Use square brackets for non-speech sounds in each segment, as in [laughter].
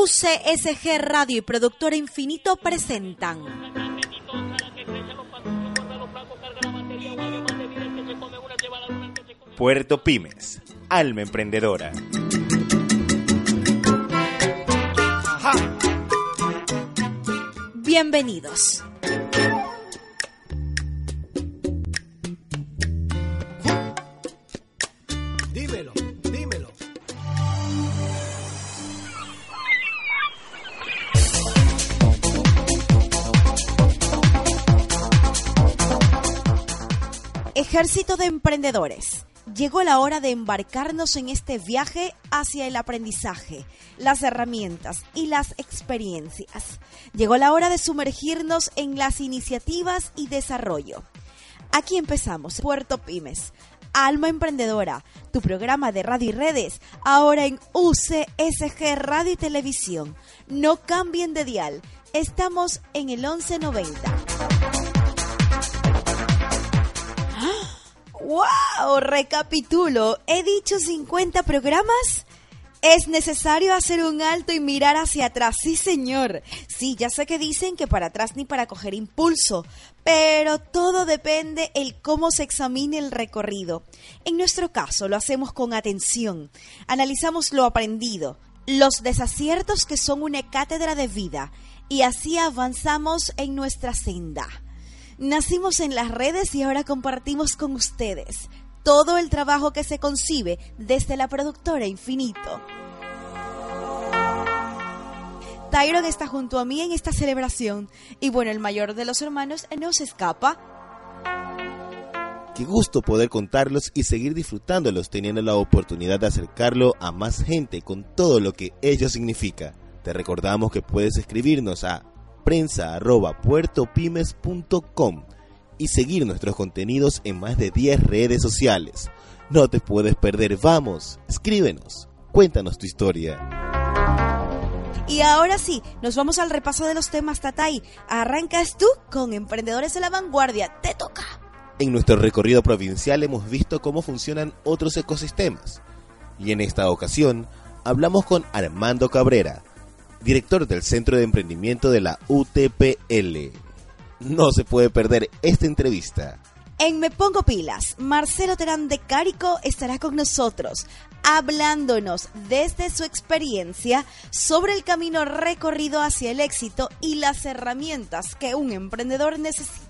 UCSG Radio y Productora Infinito presentan. Puerto Pymes, alma emprendedora. Bienvenidos. Ejército de Emprendedores. Llegó la hora de embarcarnos en este viaje hacia el aprendizaje, las herramientas y las experiencias. Llegó la hora de sumergirnos en las iniciativas y desarrollo. Aquí empezamos, Puerto Pymes, Alma Emprendedora, tu programa de radio y redes, ahora en UCSG Radio y Televisión. No cambien de dial, estamos en el 1190. ¡Wow! Recapitulo. ¿He dicho 50 programas? Es necesario hacer un alto y mirar hacia atrás. Sí, señor. Sí, ya sé que dicen que para atrás ni para coger impulso, pero todo depende el cómo se examine el recorrido. En nuestro caso lo hacemos con atención. Analizamos lo aprendido, los desaciertos que son una cátedra de vida y así avanzamos en nuestra senda. Nacimos en las redes y ahora compartimos con ustedes todo el trabajo que se concibe desde la productora Infinito. Tyron está junto a mí en esta celebración y bueno, el mayor de los hermanos no se escapa. Qué gusto poder contarlos y seguir disfrutándolos teniendo la oportunidad de acercarlo a más gente con todo lo que ello significa. Te recordamos que puedes escribirnos a prensa.puertopymes.com y seguir nuestros contenidos en más de 10 redes sociales. No te puedes perder, vamos, escríbenos, cuéntanos tu historia. Y ahora sí, nos vamos al repaso de los temas, Tatay. Arrancas tú con Emprendedores de la Vanguardia. Te toca. En nuestro recorrido provincial hemos visto cómo funcionan otros ecosistemas. Y en esta ocasión hablamos con Armando Cabrera, director del Centro de Emprendimiento de la UTPL. No se puede perder esta entrevista. En Me Pongo Pilas, Marcelo Terán de Cárico estará con nosotros, hablándonos desde su experiencia sobre el camino recorrido hacia el éxito y las herramientas que un emprendedor necesita.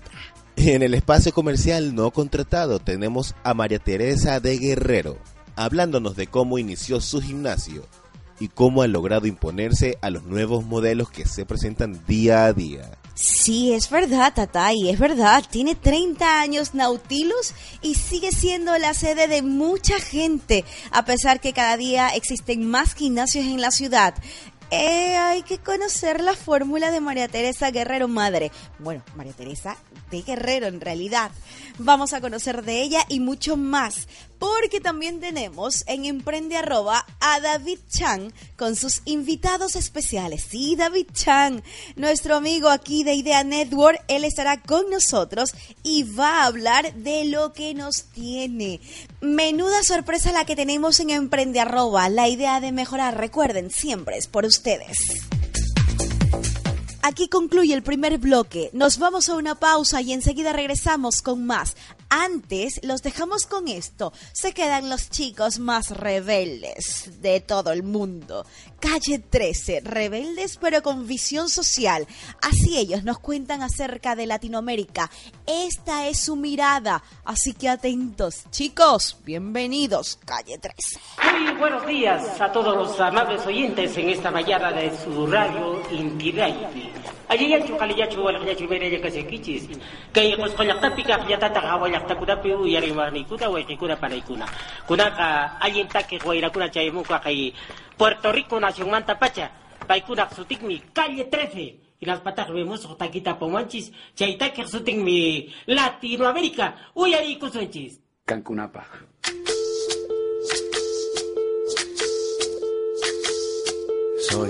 En el espacio comercial no contratado tenemos a María Teresa de Guerrero, hablándonos de cómo inició su gimnasio y cómo ha logrado imponerse a los nuevos modelos que se presentan día a día. Sí, es verdad, Tatay, es verdad. Tiene 30 años Nautilus y sigue siendo la sede de mucha gente, a pesar que cada día existen más gimnasios en la ciudad. Eh, hay que conocer la fórmula de María Teresa Guerrero Madre. Bueno, María Teresa de Guerrero en realidad. Vamos a conocer de ella y mucho más, porque también tenemos en Emprende Arroba a David Chang con sus invitados especiales. Sí, David Chang, nuestro amigo aquí de Idea Network, él estará con nosotros y va a hablar de lo que nos tiene. Menuda sorpresa la que tenemos en Emprende Arroba, la idea de mejorar, recuerden, siempre es por ustedes. Aquí concluye el primer bloque. Nos vamos a una pausa y enseguida regresamos con más. Antes los dejamos con esto. Se quedan los chicos más rebeldes de todo el mundo. Calle 13, rebeldes pero con visión social. Así ellos nos cuentan acerca de Latinoamérica. Esta es su mirada. Así que atentos, chicos. Bienvenidos, Calle 13. Muy buenos días a todos los amables oyentes en esta mañana de su radio. Allí ya chukali ya chuwal ya chumere ya kase kichis. Kay kos kolak pika ya tata kawa ya takuda piu ya rimani kuda wa kikuda para ikuna. Kuna ka ayin take wa ira kuna chay muka kay Puerto Rico nación manta pacha. Paikuna sutik mi calle 13. Y las patas vemos o taquita pomanchis. Chaita que sutik mi Latinoamérica. Uy ari kusunchis. Cancunapa. Soy,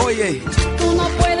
Oye, Tú no puedes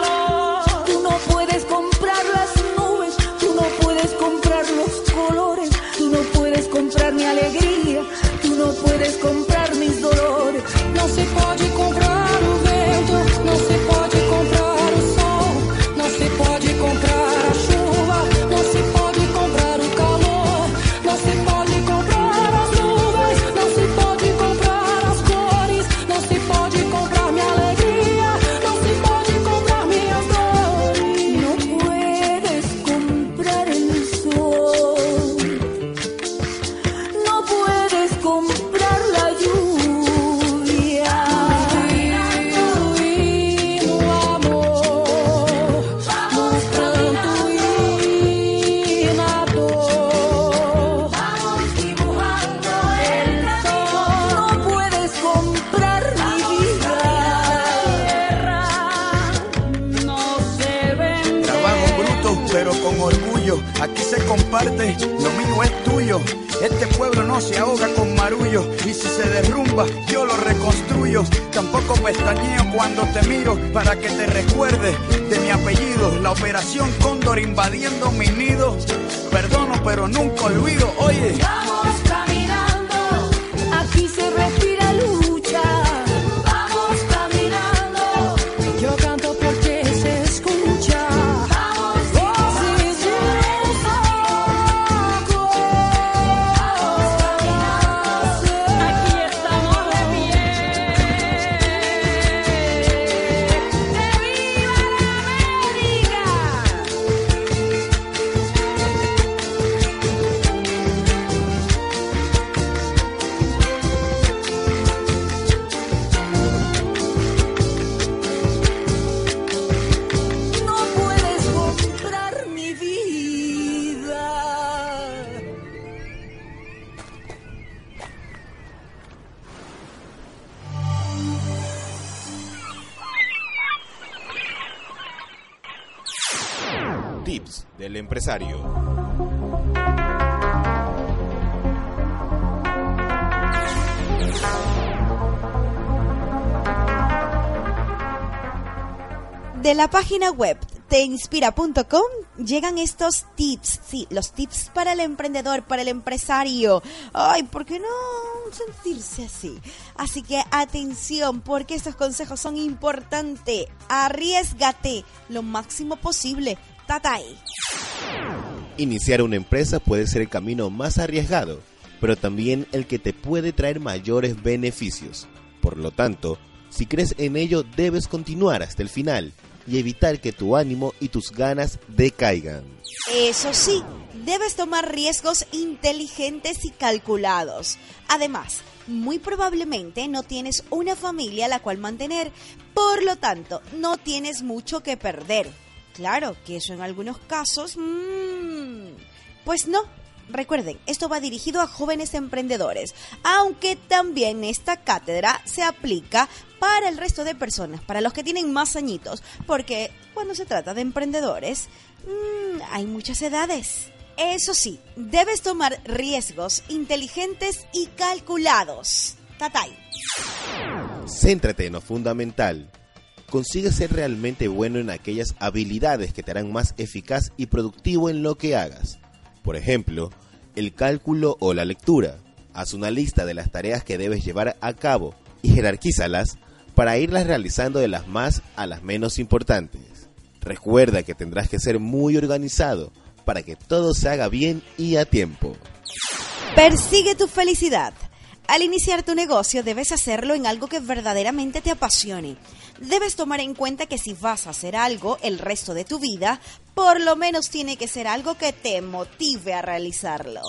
De la página web teinspira.com llegan estos tips, sí, los tips para el emprendedor, para el empresario. Ay, ¿por qué no sentirse así? Así que atención, porque estos consejos son importantes. Arriesgate lo máximo posible Tatay. Iniciar una empresa puede ser el camino más arriesgado, pero también el que te puede traer mayores beneficios. Por lo tanto, si crees en ello, debes continuar hasta el final y evitar que tu ánimo y tus ganas decaigan. Eso sí, debes tomar riesgos inteligentes y calculados. Además, muy probablemente no tienes una familia a la cual mantener, por lo tanto, no tienes mucho que perder. Claro que eso en algunos casos... Mmm, pues no, Recuerden, esto va dirigido a jóvenes emprendedores, aunque también esta cátedra se aplica para el resto de personas, para los que tienen más añitos, porque cuando se trata de emprendedores, mmm, hay muchas edades. Eso sí, debes tomar riesgos inteligentes y calculados. Tatay. Céntrate en lo fundamental. Consigue ser realmente bueno en aquellas habilidades que te harán más eficaz y productivo en lo que hagas. Por ejemplo, el cálculo o la lectura. Haz una lista de las tareas que debes llevar a cabo y jerarquízalas para irlas realizando de las más a las menos importantes. Recuerda que tendrás que ser muy organizado para que todo se haga bien y a tiempo. Persigue tu felicidad. Al iniciar tu negocio debes hacerlo en algo que verdaderamente te apasione. Debes tomar en cuenta que si vas a hacer algo el resto de tu vida, por lo menos tiene que ser algo que te motive a realizarlo.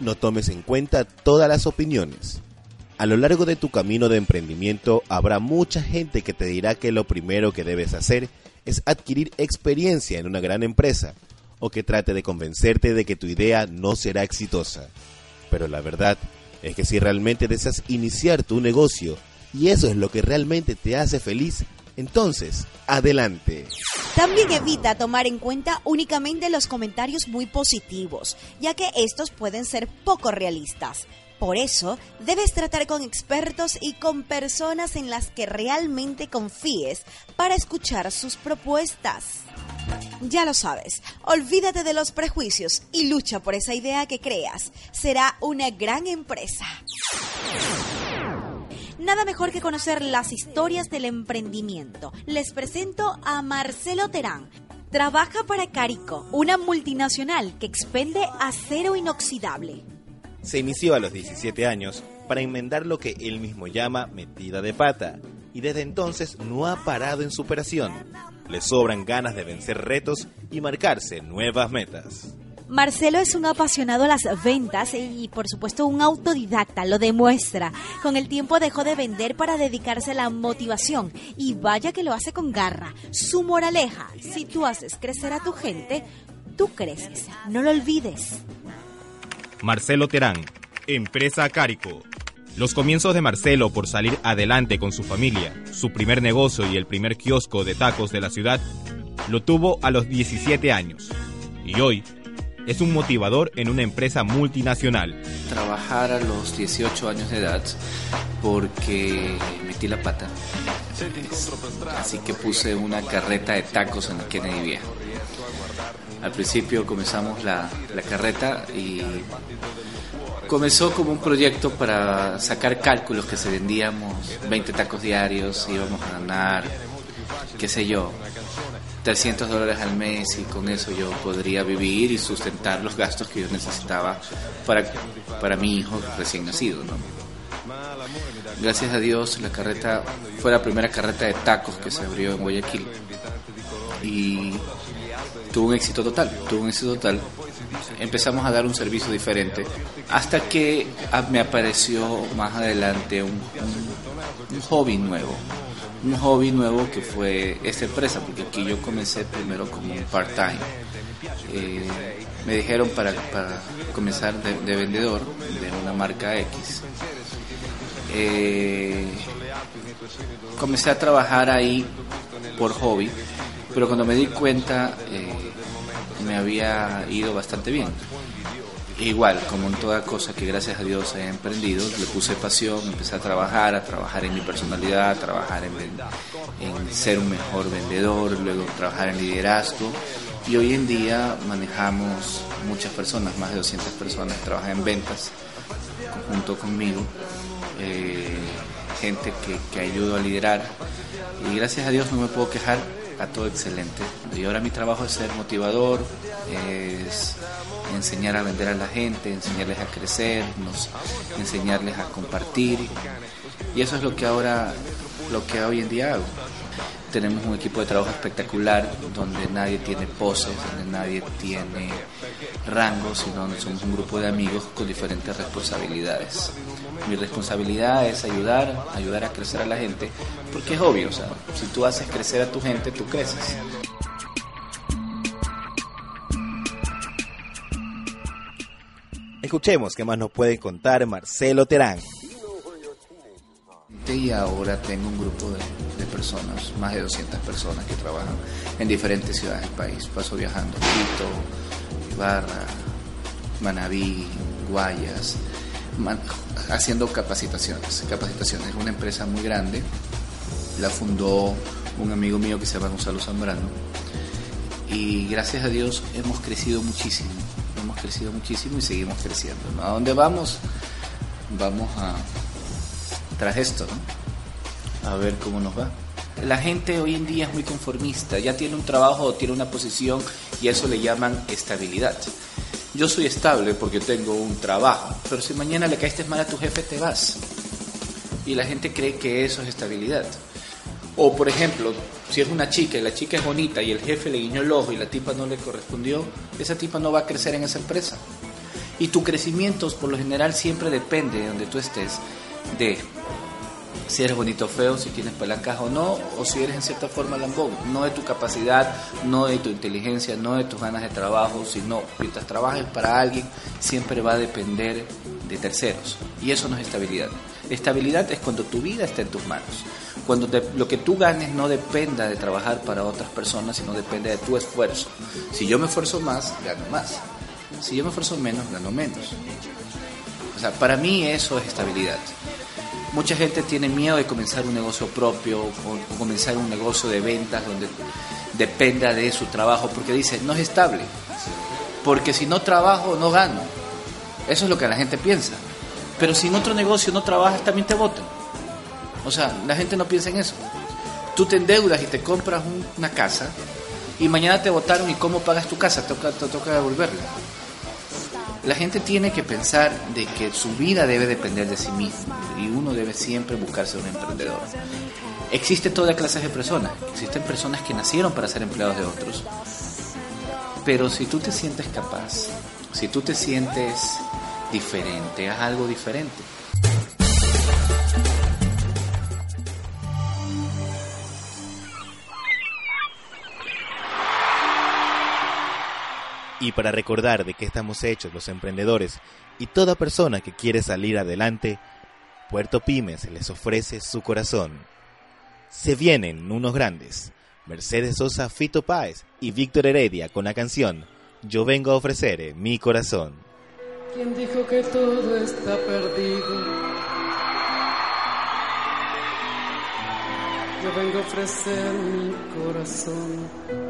No tomes en cuenta todas las opiniones. A lo largo de tu camino de emprendimiento habrá mucha gente que te dirá que lo primero que debes hacer es adquirir experiencia en una gran empresa o que trate de convencerte de que tu idea no será exitosa. Pero la verdad es que si realmente deseas iniciar tu negocio y eso es lo que realmente te hace feliz, entonces, adelante. También evita tomar en cuenta únicamente los comentarios muy positivos, ya que estos pueden ser poco realistas. Por eso, debes tratar con expertos y con personas en las que realmente confíes para escuchar sus propuestas. Ya lo sabes, olvídate de los prejuicios y lucha por esa idea que creas. Será una gran empresa. Nada mejor que conocer las historias del emprendimiento. Les presento a Marcelo Terán. Trabaja para Carico, una multinacional que expende acero inoxidable. Se inició a los 17 años para enmendar lo que él mismo llama metida de pata y desde entonces no ha parado en superación. Le sobran ganas de vencer retos y marcarse nuevas metas. Marcelo es un apasionado a las ventas y por supuesto un autodidacta, lo demuestra. Con el tiempo dejó de vender para dedicarse a la motivación y vaya que lo hace con garra. Su moraleja, si tú haces crecer a tu gente, tú creces, no lo olvides. Marcelo Terán, Empresa Carico. Los comienzos de Marcelo por salir adelante con su familia, su primer negocio y el primer kiosco de tacos de la ciudad, lo tuvo a los 17 años. Y hoy es un motivador en una empresa multinacional. Trabajar a los 18 años de edad porque metí la pata. Así que puse una carreta de tacos en el Kennedy Viejo. Al principio comenzamos la, carreta y comenzó como un proyecto para sacar cálculos que se vendíamos 20 tacos diarios, íbamos a ganar, qué sé yo, 300 dólares al mes y con eso yo podría vivir y sustentar los gastos que yo necesitaba para, para mi hijo recién nacido. Gracias a Dios la carreta fue la primera carreta de tacos que se abrió en Guayaquil y tuvo un éxito total, tuvo un éxito total. Empezamos a dar un servicio diferente hasta que me apareció más adelante un hobby nuevo un hobby nuevo que fue esta empresa, porque aquí yo comencé primero como un part-time. Eh, me dijeron para, para comenzar de, vendedor de una marca X. Eh, comencé a trabajar ahí por hobby, pero cuando me di cuenta eh, me había ido bastante bien. igual, como en toda cosa que gracias a Dios he emprendido, le puse pasión, empecé a trabajar, a trabajar en mi personalidad, a trabajar en, en ser un mejor vendedor, luego trabajar en liderazgo. Y hoy en día manejamos muchas personas, más de 200 personas trabajan en ventas junto conmigo, eh, gente que, que ayudo a liderar. Y gracias a Dios no me puedo quejar, a todo excelente. Y ahora mi trabajo es ser motivador, es enseñar a vender a la gente, enseñarles a crecer, enseñarles a compartir. Y eso es lo que ahora, lo que hoy en día hago. Tenemos un equipo de trabajo espectacular donde nadie tiene poses, donde nadie tiene rangos, sino donde somos un grupo de amigos con diferentes responsabilidades. Mi responsabilidad es ayudar, ayudar a crecer a la gente, porque es obvio, o sea, si tú haces crecer a tu gente, tú creces. Escuchemos qué más nos puede contar Marcelo Terán. Y ahora tengo un grupo de, personas, más de 200 personas que trabajan en diferentes ciudades del país. Paso viajando a Quito, Ibarra, Manabí, Guayas, haciendo capacitaciones. Capacitaciones es una empresa muy grande, la fundó un amigo mío que se llama Gonzalo Zambrano y gracias a Dios hemos crecido muchísimo hemos crecido muchísimo y seguimos creciendo. ¿A dónde vamos? Vamos a tras esto, A ver cómo nos va. La gente hoy en día es muy conformista, ya tiene un trabajo o tiene una posición y eso le llaman estabilidad. Yo soy estable porque tengo un trabajo, pero si mañana le caíste mal a tu jefe te vas. Y la gente cree que eso es estabilidad. O por ejemplo, si es una chica y la chica es bonita y el jefe le guiñó el ojo y la tipa no le correspondió, esa tipa no va a crecer en esa empresa. Y tu crecimiento por lo general siempre depende de donde tú estés, de si eres bonito o feo, si tienes palancas o no, o si eres en cierta forma lambón. No de tu capacidad, no de tu inteligencia, no de tus ganas de trabajo, sino mientras trabajes para alguien, siempre va a depender de terceros. Y eso no es estabilidad. Estabilidad es cuando tu vida está en tus manos cuando lo que tú ganes no dependa de trabajar para otras personas, sino depende de tu esfuerzo. Si yo me esfuerzo más, gano más. Si yo me esfuerzo menos, gano menos. O sea, para mí eso es estabilidad. Mucha gente tiene miedo de comenzar un negocio propio o comenzar un negocio de ventas donde dependa de su trabajo porque dice, no es estable. Porque si no trabajo, no gano. Eso es lo que la gente piensa. Pero si en otro negocio no trabajas, también te votan. O sea, la gente no piensa en eso. Tú te endeudas y te compras una casa y mañana te votaron y cómo pagas tu casa, toca, te toca devolverla. La gente tiene que pensar de que su vida debe depender de sí mismo y uno debe siempre buscarse un emprendedor. Existe toda clase de personas, existen personas que nacieron para ser empleados de otros, pero si tú te sientes capaz, si tú te sientes diferente, haz algo diferente. Y para recordar de qué estamos hechos los emprendedores y toda persona que quiere salir adelante, Puerto Pymes les ofrece su corazón. Se vienen unos grandes, Mercedes Sosa, Fito Páez y Víctor Heredia con la canción Yo vengo a ofrecer mi corazón. ¿Quién dijo que todo está perdido? Yo vengo a ofrecer mi corazón.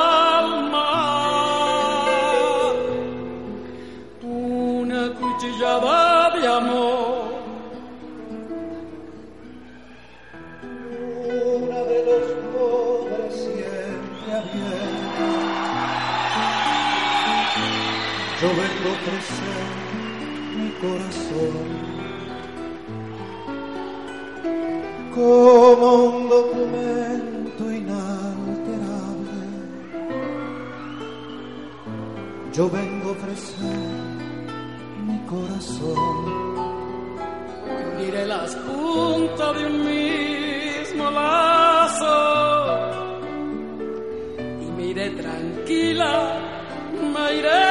Yo vengo a ofrecer mi corazón. Mire las puntas de un mismo lazo y mire tranquila, me iré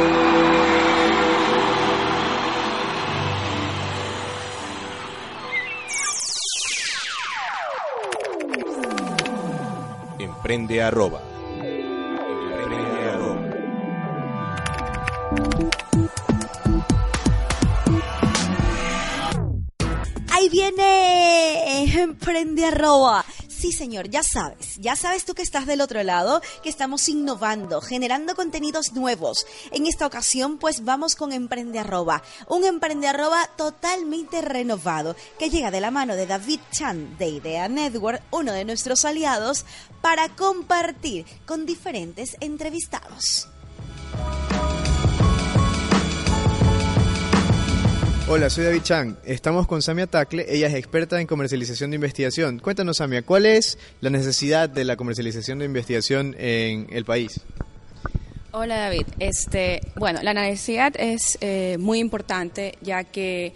Emprende arroba. Arroba. Ahí viene eh, Emprende Arroba. Señor, ya sabes, ya sabes tú que estás del otro lado, que estamos innovando, generando contenidos nuevos. En esta ocasión, pues vamos con Emprende Arroba, un Emprende Arroba totalmente renovado, que llega de la mano de David Chan de Idea Network, uno de nuestros aliados, para compartir con diferentes entrevistados. Hola, soy David Chang. Estamos con Samia Tacle. Ella es experta en comercialización de investigación. Cuéntanos, Samia, ¿cuál es la necesidad de la comercialización de investigación en el país? Hola David, este, bueno, la necesidad es eh, muy importante ya que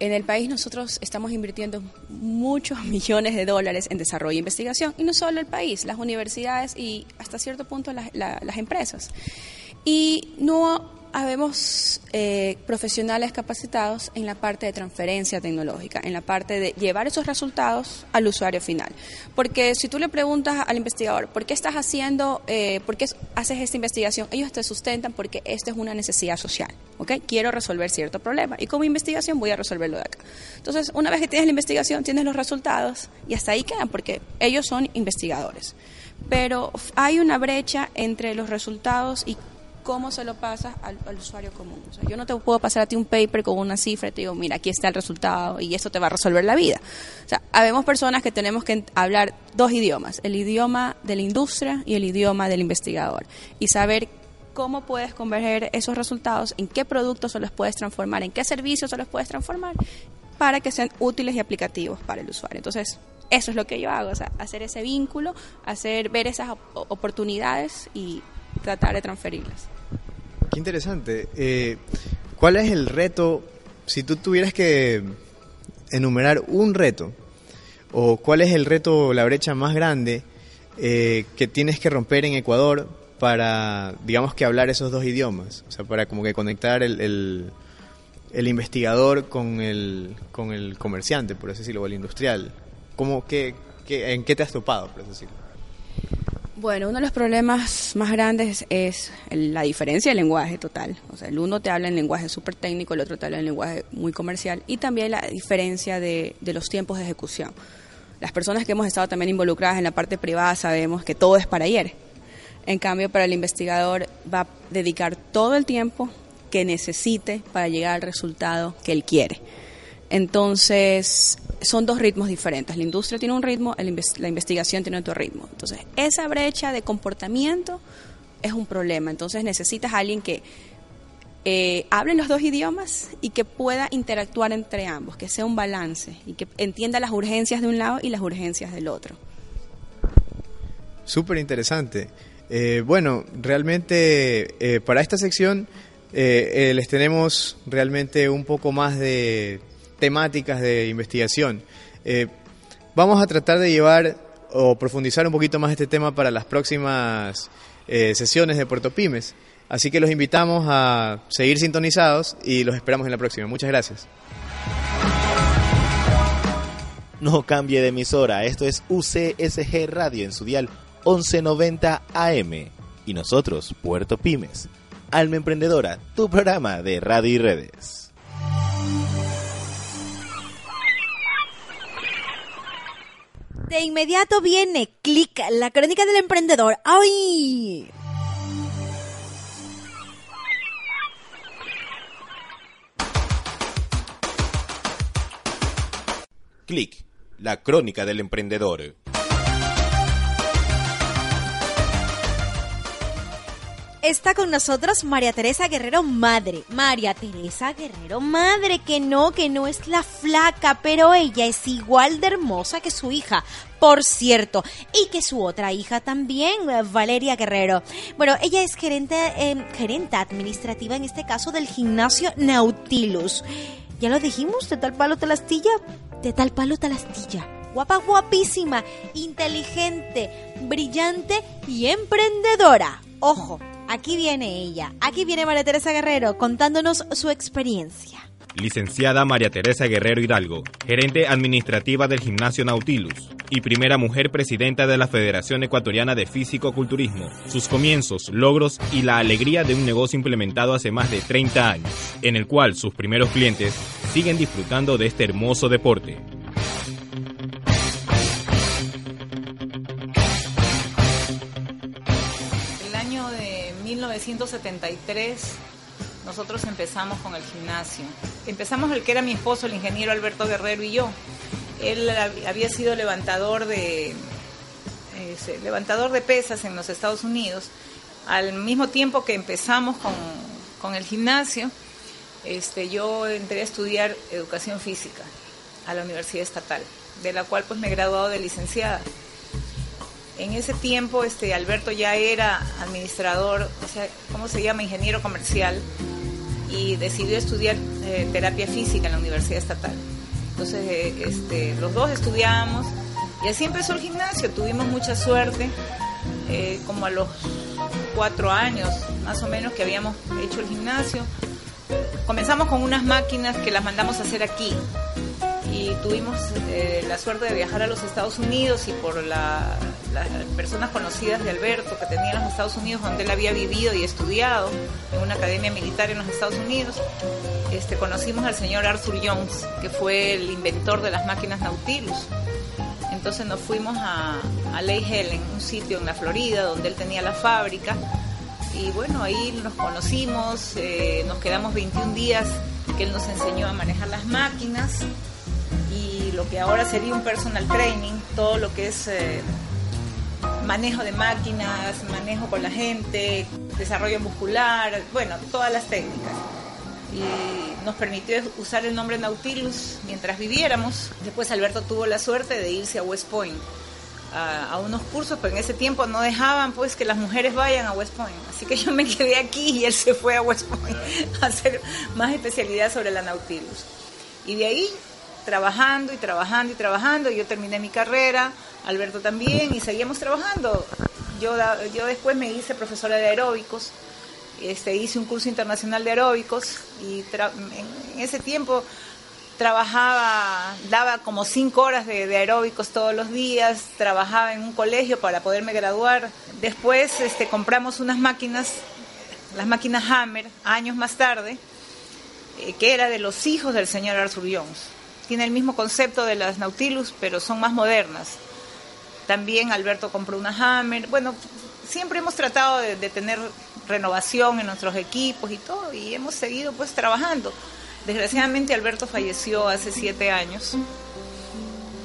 en el país nosotros estamos invirtiendo muchos [laughs] millones de dólares en desarrollo e investigación y no solo el país, las universidades y hasta cierto punto las, la- las empresas. Y no habemos eh, profesionales capacitados en la parte de transferencia tecnológica, en la parte de llevar esos resultados al usuario final. Porque si tú le preguntas al investigador, ¿por qué estás haciendo, eh, por qué haces esta investigación? Ellos te sustentan porque esto es una necesidad social, ¿ok? Quiero resolver cierto problema y como investigación voy a resolverlo de acá. Entonces, una vez que tienes la investigación, tienes los resultados y hasta ahí quedan porque ellos son investigadores. Pero hay una brecha entre los resultados y cómo se lo pasas al, usuario común. Yo no te puedo pasar a ti un paper con una cifra y te digo, mira, aquí está el resultado y eso te va a resolver la vida. O sea, habemos personas que tenemos que hablar dos idiomas, el idioma de la industria y el idioma del investigador, y saber cómo puedes converger esos resultados, en qué productos se los puedes transformar, en qué servicios se los puedes transformar, para que sean útiles y aplicativos para el usuario. Entonces, eso es lo que yo hago, o sea, hacer ese vínculo, hacer ver esas op- oportunidades y tratar de transferirlas. Qué interesante. Eh, ¿Cuál es el reto, si tú tuvieras que enumerar un reto, o cuál es el reto, la brecha más grande eh, que tienes que romper en Ecuador para, digamos que hablar esos dos idiomas? O sea, para como que conectar el, el, investigador con el, con el comerciante, por así decirlo, o el industrial. ¿Cómo, qué, qué- ¿En qué te has topado, por así decirlo? Bueno, uno de los problemas más grandes es la diferencia de lenguaje total. O sea, el uno te habla en lenguaje súper técnico, el otro te habla en lenguaje muy comercial y también la diferencia de los tiempos de ejecución. Las personas que hemos estado también involucradas en la parte privada sabemos que todo es para ayer. En cambio, para el investigador va a dedicar todo el tiempo que necesite para llegar al resultado que él quiere. Entonces, son dos ritmos diferentes. La industria tiene un ritmo, la investigación tiene otro ritmo. Entonces, esa brecha de comportamiento es un problema. Entonces, necesitas a alguien que eh, hable los dos idiomas y que pueda interactuar entre ambos, que sea un balance y que entienda las urgencias de un lado y las urgencias del otro. Súper interesante. Eh, bueno, realmente eh, para esta sección les tenemos realmente un poco más de temáticas de investigación. Eh, vamos a tratar de llevar o profundizar un poquito más este tema para las próximas eh, sesiones de Puerto Pymes. Así que los invitamos a seguir sintonizados y los esperamos en la próxima. Muchas gracias. No cambie de emisora, esto es UCSG Radio en su dial 1190 AM y nosotros, Puerto Pymes. Alma Emprendedora, tu programa de radio y redes. De inmediato viene Click, la crónica del emprendedor. ¡Ay! Click, la crónica del emprendedor. Está con nosotros María Teresa Guerrero Madre. María Teresa Guerrero Madre, que no, que no es la flaca, pero ella es igual de hermosa que su hija, por cierto, y que su otra hija también, Valeria Guerrero. Bueno, ella es gerente, eh, gerente administrativa en este caso del gimnasio Nautilus. Ya lo dijimos, de tal palo tal astilla, de tal palo tal astilla guapa, guapísima, inteligente, brillante y emprendedora. Ojo, Aquí viene ella, aquí viene María Teresa Guerrero contándonos su experiencia. Licenciada María Teresa Guerrero Hidalgo, gerente administrativa del Gimnasio Nautilus y primera mujer presidenta de la Federación Ecuatoriana de Físico-Culturismo. Sus comienzos, logros y la alegría de un negocio implementado hace más de 30 años, en el cual sus primeros clientes siguen disfrutando de este hermoso deporte. 1973 nosotros empezamos con el gimnasio. Empezamos el que era mi esposo, el ingeniero Alberto Guerrero y yo. Él había sido levantador de levantador de pesas en los Estados Unidos. Al mismo tiempo que empezamos con, el gimnasio, este, yo entré a estudiar educación física a la Universidad Estatal, de la cual pues me he graduado de licenciada. En ese tiempo este, Alberto ya era administrador, o sea, ¿cómo se llama? Ingeniero comercial y decidió estudiar eh, terapia física en la Universidad Estatal. Entonces, eh, este, los dos estudiábamos y así empezó el gimnasio. Tuvimos mucha suerte, eh, como a los cuatro años más o menos que habíamos hecho el gimnasio. Comenzamos con unas máquinas que las mandamos a hacer aquí, y tuvimos la suerte de viajar a los Estados Unidos y por las personas conocidas de Alberto que tenía en los Estados Unidos donde él había vivido y estudiado en una academia militar en los Estados Unidos, este, conocimos al señor Arthur Jones, que fue el inventor de las máquinas Nautilus. Entonces nos fuimos a, a Lake Helen, un sitio en la Florida donde él tenía la fábrica. Y bueno, ahí nos conocimos, eh, nos quedamos 21 días que él nos enseñó a manejar las máquinas lo que ahora sería un personal training, todo lo que es eh, manejo de máquinas, manejo con la gente, desarrollo muscular, bueno, todas las técnicas. Y nos permitió usar el nombre Nautilus mientras viviéramos. Después Alberto tuvo la suerte de irse a West Point a, unos cursos, pero en ese tiempo no dejaban pues que las mujeres vayan a West Point. Así que yo me quedé aquí y él se fue a West Point [laughs] a hacer más especialidad sobre la Nautilus. Y de ahí trabajando y trabajando y trabajando. Yo terminé mi carrera, Alberto también, y seguimos trabajando. Yo, yo después me hice profesora de aeróbicos, este, hice un curso internacional de aeróbicos y en ese tiempo trabajaba, daba como cinco horas de, de, aeróbicos todos los días, trabajaba en un colegio para poderme graduar. Después este, compramos unas máquinas, las máquinas Hammer, años más tarde, eh, que era de los hijos del señor Arthur Jones tiene el mismo concepto de las Nautilus, pero son más modernas. También Alberto compró una Hammer. Bueno, siempre hemos tratado de, de tener renovación en nuestros equipos y todo, y hemos seguido pues trabajando. Desgraciadamente Alberto falleció hace siete años,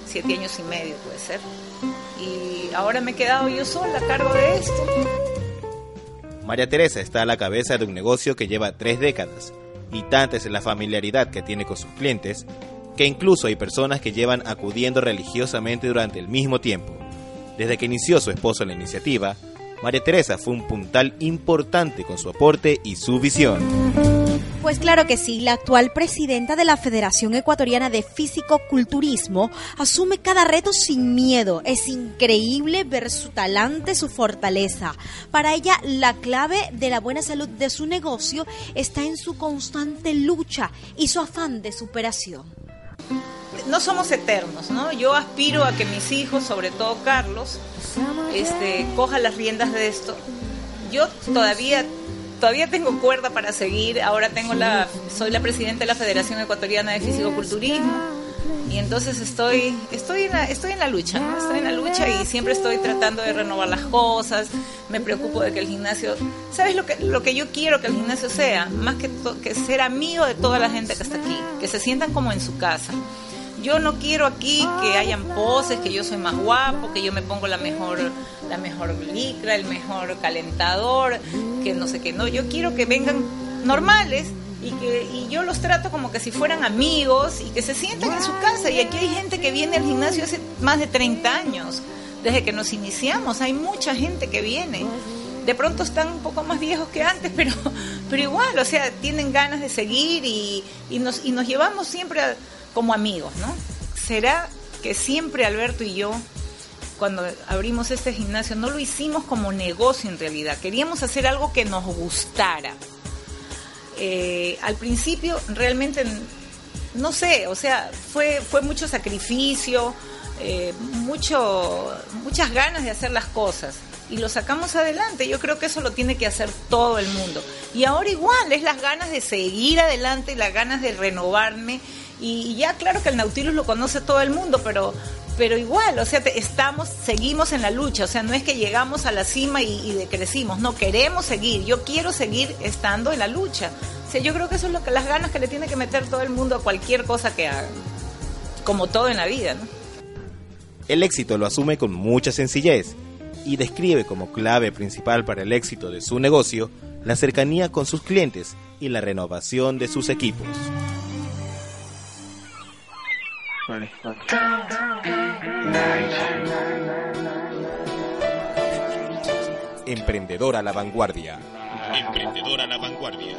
siete años y medio puede ser, y ahora me he quedado yo sola a cargo de esto. María Teresa está a la cabeza de un negocio que lleva tres décadas, y tanta es la familiaridad que tiene con sus clientes, que incluso hay personas que llevan acudiendo religiosamente durante el mismo tiempo. Desde que inició su esposo la iniciativa, María Teresa fue un puntal importante con su aporte y su visión. Pues claro que sí, la actual presidenta de la Federación Ecuatoriana de Físico-Culturismo asume cada reto sin miedo. Es increíble ver su talante, su fortaleza. Para ella, la clave de la buena salud de su negocio está en su constante lucha y su afán de superación. No somos eternos, ¿no? Yo aspiro a que mis hijos, sobre todo Carlos, este, coja las riendas de esto. Yo todavía todavía tengo cuerda para seguir. Ahora tengo la soy la presidenta de la Federación Ecuatoriana de Fisicoculturismo y entonces estoy estoy en la, estoy en la lucha, estoy en la lucha y siempre estoy tratando de renovar las cosas. Me preocupo de que el gimnasio, ¿sabes lo que lo que yo quiero que el gimnasio sea? Más que que ser amigo de toda la gente que está aquí, que se sientan como en su casa yo no quiero aquí que hayan poses, que yo soy más guapo, que yo me pongo la mejor, la mejor licra, el mejor calentador, que no sé qué, no, yo quiero que vengan normales y que y yo los trato como que si fueran amigos y que se sientan en su casa. Y aquí hay gente que viene al gimnasio hace más de 30 años, desde que nos iniciamos, hay mucha gente que viene. De pronto están un poco más viejos que antes, pero, pero igual, o sea, tienen ganas de seguir y, y nos, y nos llevamos siempre como amigos, ¿no? ¿Será que siempre Alberto y yo, cuando abrimos este gimnasio, no lo hicimos como negocio en realidad? Queríamos hacer algo que nos gustara. Eh, al principio realmente, no sé, o sea, fue, fue mucho sacrificio, eh, mucho, muchas ganas de hacer las cosas y lo sacamos adelante. Yo creo que eso lo tiene que hacer todo el mundo. Y ahora igual, es las ganas de seguir adelante, las ganas de renovarme y, ya claro que el Nautilus lo conoce todo el mundo, pero pero igual, o sea, estamos, seguimos en la lucha, o sea, no es que llegamos a la cima y, decrecimos, no, queremos seguir, yo quiero seguir estando en la lucha. O sea, yo creo que eso es lo que las ganas que le tiene que meter todo el mundo a cualquier cosa que haga, como todo en la vida, ¿no? El éxito lo asume con mucha sencillez y describe como clave principal para el éxito de su negocio la cercanía con sus clientes y la renovación de sus equipos. Emprendedora a la vanguardia. Emprendedora a la vanguardia.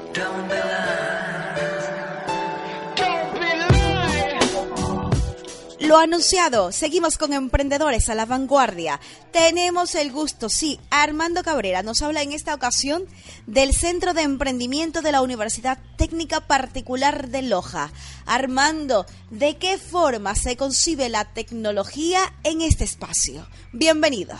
Lo anunciado, seguimos con Emprendedores a la Vanguardia. Tenemos el gusto, sí, Armando Cabrera nos habla en esta ocasión del Centro de Emprendimiento de la Universidad Técnica Particular de Loja. Armando, ¿de qué forma se concibe la tecnología en este espacio? Bienvenido.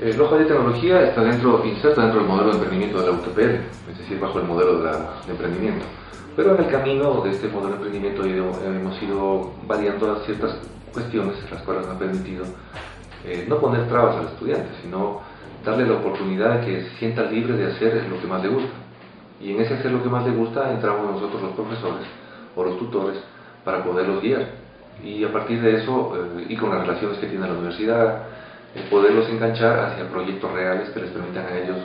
Eh, Loja de Tecnología está dentro, inserta dentro del modelo de emprendimiento de la UTPL, es decir, bajo el modelo de, de emprendimiento. Pero en el camino de este modelo de emprendimiento hemos ido variando ciertas cuestiones las cuales nos han permitido eh, no poner trabas al estudiante, sino darle la oportunidad de que se sienta libre de hacer lo que más le gusta. Y en ese hacer lo que más le gusta entramos nosotros los profesores o los tutores para poderlos guiar. Y a partir de eso, eh, y con las relaciones que tiene la universidad, eh, poderlos enganchar hacia proyectos reales que les permitan a ellos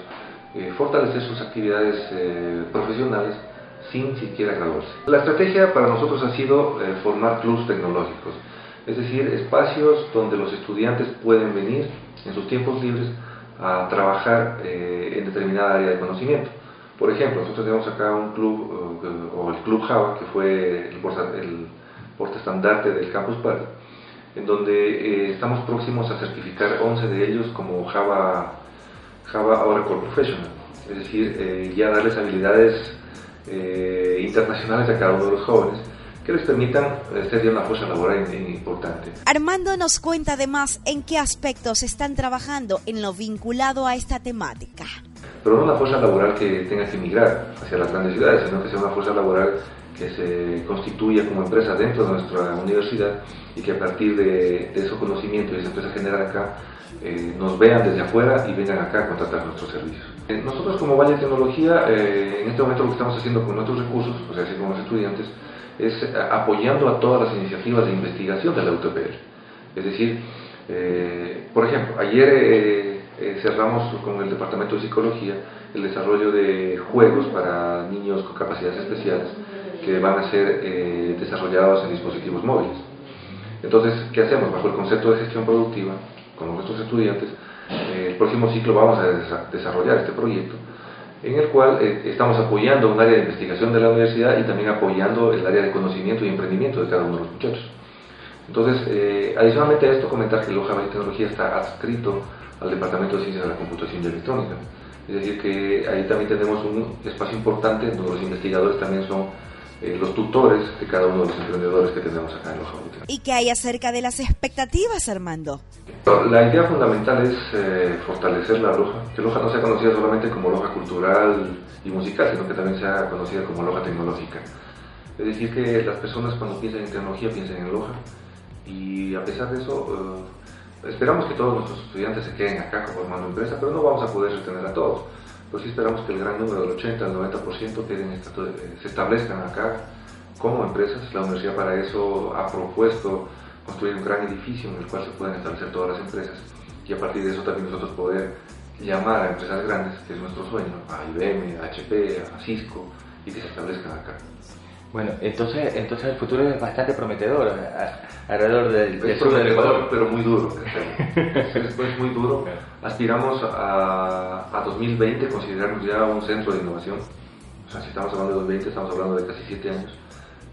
fortalecer sus actividades profesionales sin siquiera graduarse. La estrategia para nosotros ha sido formar clubs tecnológicos es decir, espacios donde los estudiantes pueden venir en sus tiempos libres a trabajar eh, en determinada área de conocimiento. Por ejemplo, nosotros tenemos acá un club, eh, o el Club Java, que fue el, porte estandarte del Campus Party, en donde eh, estamos próximos a certificar 11 de ellos como Java, Java Oracle Professional, es decir, ya darles habilidades internacionales a cada uno de los jóvenes que les permitan ser de una fuerza laboral importante. Armando nos cuenta además en qué aspectos están trabajando en lo vinculado a esta temática. Pero no una fuerza laboral que tenga que emigrar hacia las grandes ciudades, sino que sea una fuerza laboral que se constituya como empresa dentro de nuestra universidad y que a partir de, de ese conocimiento y esa empresa general acá eh, nos vean desde afuera y vengan acá a contratar nuestros servicios. Eh, nosotros como Valle Tecnología, eh, en este momento lo que estamos haciendo con nuestros recursos, o sea, así los estudiantes, es apoyando a todas las iniciativas de investigación de la UTPR. Es decir, por ejemplo, ayer cerramos con el Departamento de Psicología el desarrollo de juegos para niños con capacidades especiales que van a ser desarrollados en dispositivos móviles. Entonces, ¿qué hacemos? Bajo el concepto de gestión productiva, con nuestros estudiantes, eh, el próximo ciclo vamos a desarrollar este proyecto en el cual eh, estamos apoyando un área de investigación de la universidad y también apoyando el área de conocimiento y emprendimiento de cada uno de los muchachos. Entonces, eh, adicionalmente a esto, comentar que Loja de Tecnología está adscrito al Departamento de Ciencias de la Computación y Electrónica. Es decir, que ahí también tenemos un espacio importante donde los investigadores también son los tutores de cada uno de los emprendedores que tenemos acá en Loja. ¿Y qué hay acerca de las expectativas, Armando? La idea fundamental es eh, fortalecer la Loja, que Loja no sea conocida solamente como Loja cultural y musical, sino que también sea conocida como Loja tecnológica. Es decir, que las personas cuando piensan en tecnología piensen en Loja y a pesar de eso, eh, esperamos que todos nuestros estudiantes se queden acá formando empresa, pero no vamos a poder retener a todos. Sí esperamos que el gran número, del 80 al 90%, queden, se establezcan acá como empresas. La universidad para eso ha propuesto construir un gran edificio en el cual se pueden establecer todas las empresas y a partir de eso también nosotros poder llamar a empresas grandes, que es nuestro sueño, a IBM, a HP, a Cisco y que se establezcan acá. Bueno, entonces, entonces el futuro es bastante prometedor alrededor del, es prometedor, pero muy duro. [laughs] es muy duro. Aspiramos a, a 2020 considerarnos ya un centro de innovación. O sea, si estamos hablando de 2020, estamos hablando de casi 7 años.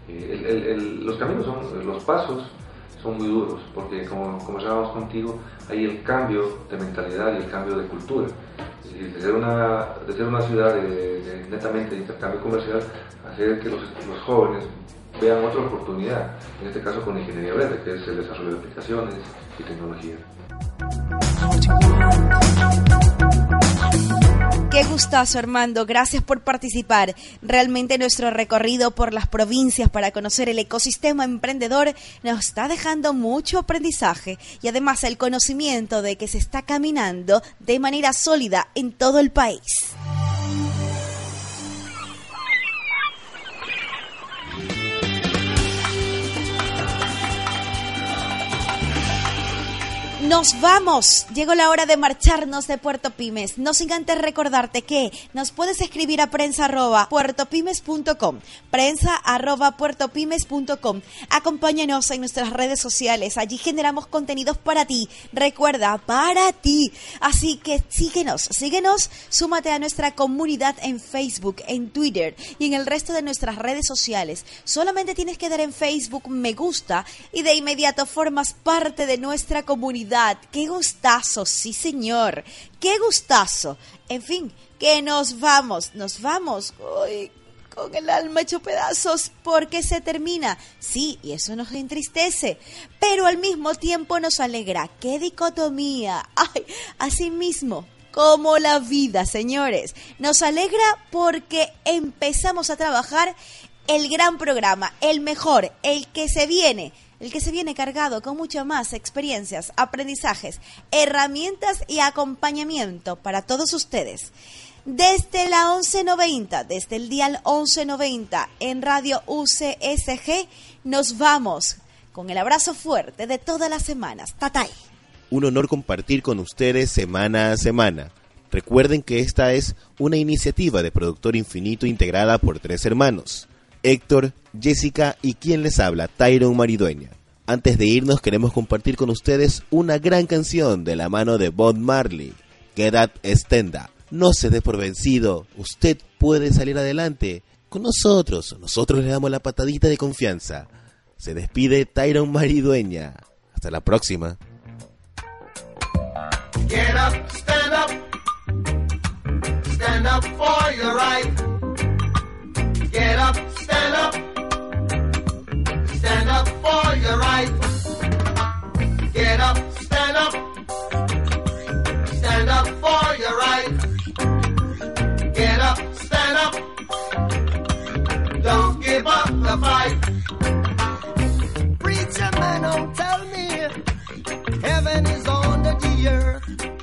Eh, los caminos son, los pasos son muy duros, porque como, como hablábamos contigo, hay el cambio de mentalidad y el cambio de cultura. De ser una, de ser una ciudad netamente de intercambio comercial, hacer que los jóvenes vean otra oportunidad, en este caso con ingeniería verde, que es el desarrollo de aplicaciones y tecnología. Qué gustazo, Armando. Gracias por participar. Realmente nuestro recorrido por las provincias para conocer el ecosistema emprendedor nos está dejando mucho aprendizaje y además el conocimiento de que se está caminando de manera sólida en todo el país. Nos vamos. Llegó la hora de marcharnos de Puerto Pymes. No sin antes recordarte que nos puedes escribir a prensa arroba puertopymes.com. Prensa arroba puertopymes.com. Acompáñanos en nuestras redes sociales. Allí generamos contenidos para ti. Recuerda, para ti. Así que síguenos, síguenos. Súmate a nuestra comunidad en Facebook, en Twitter y en el resto de nuestras redes sociales. Solamente tienes que dar en Facebook me gusta y de inmediato formas parte de nuestra comunidad qué gustazo, sí señor, qué gustazo. En fin, que nos vamos, nos vamos. con el alma hecho pedazos porque se termina. Sí, y eso nos entristece, pero al mismo tiempo nos alegra. ¡Qué dicotomía! ¡Ay! Así mismo, como la vida, señores. Nos alegra porque empezamos a trabajar el gran programa, el mejor, el que se viene el que se viene cargado con mucho más experiencias, aprendizajes, herramientas y acompañamiento para todos ustedes. Desde la 1190, desde el día 1190 en Radio UCSG, nos vamos con el abrazo fuerte de todas las semanas. Tatay. Un honor compartir con ustedes semana a semana. Recuerden que esta es una iniciativa de Productor Infinito integrada por tres hermanos. Héctor, Jessica y quien les habla, Tyron Maridueña. Antes de irnos queremos compartir con ustedes una gran canción de la mano de Bob Marley, Get Up No se dé por vencido, usted puede salir adelante. Con nosotros, nosotros le damos la patadita de confianza. Se despide Tyron Maridueña. Hasta la próxima. Get up, stand up. Stand up for your rights. Get up, stand up. Stand up for your rights. Get up, stand up. Don't give up the fight. Preacher man, don't tell me, heaven is on the earth.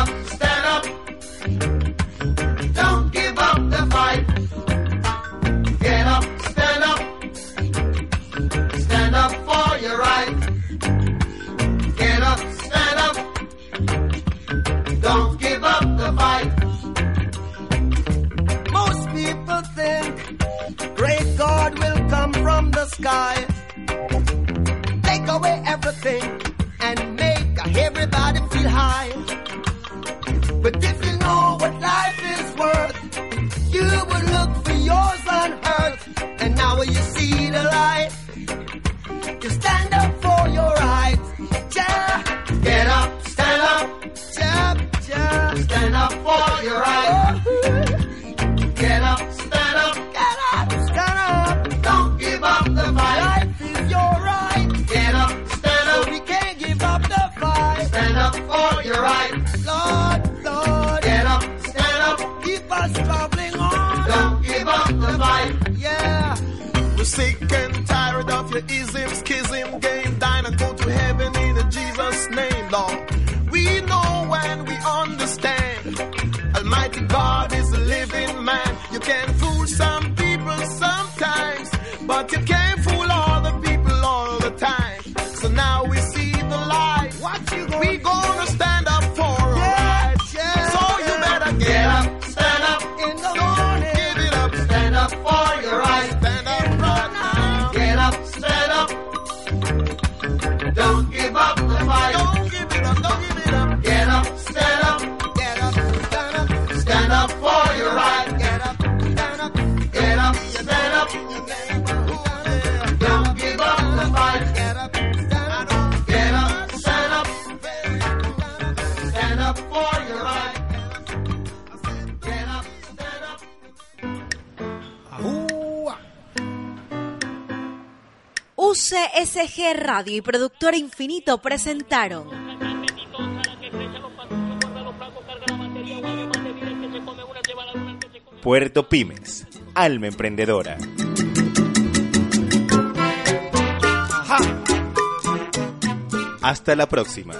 up, stand up. But you Radio y Productora Infinito presentaron. Puerto Pymes, alma emprendedora. Hasta la próxima.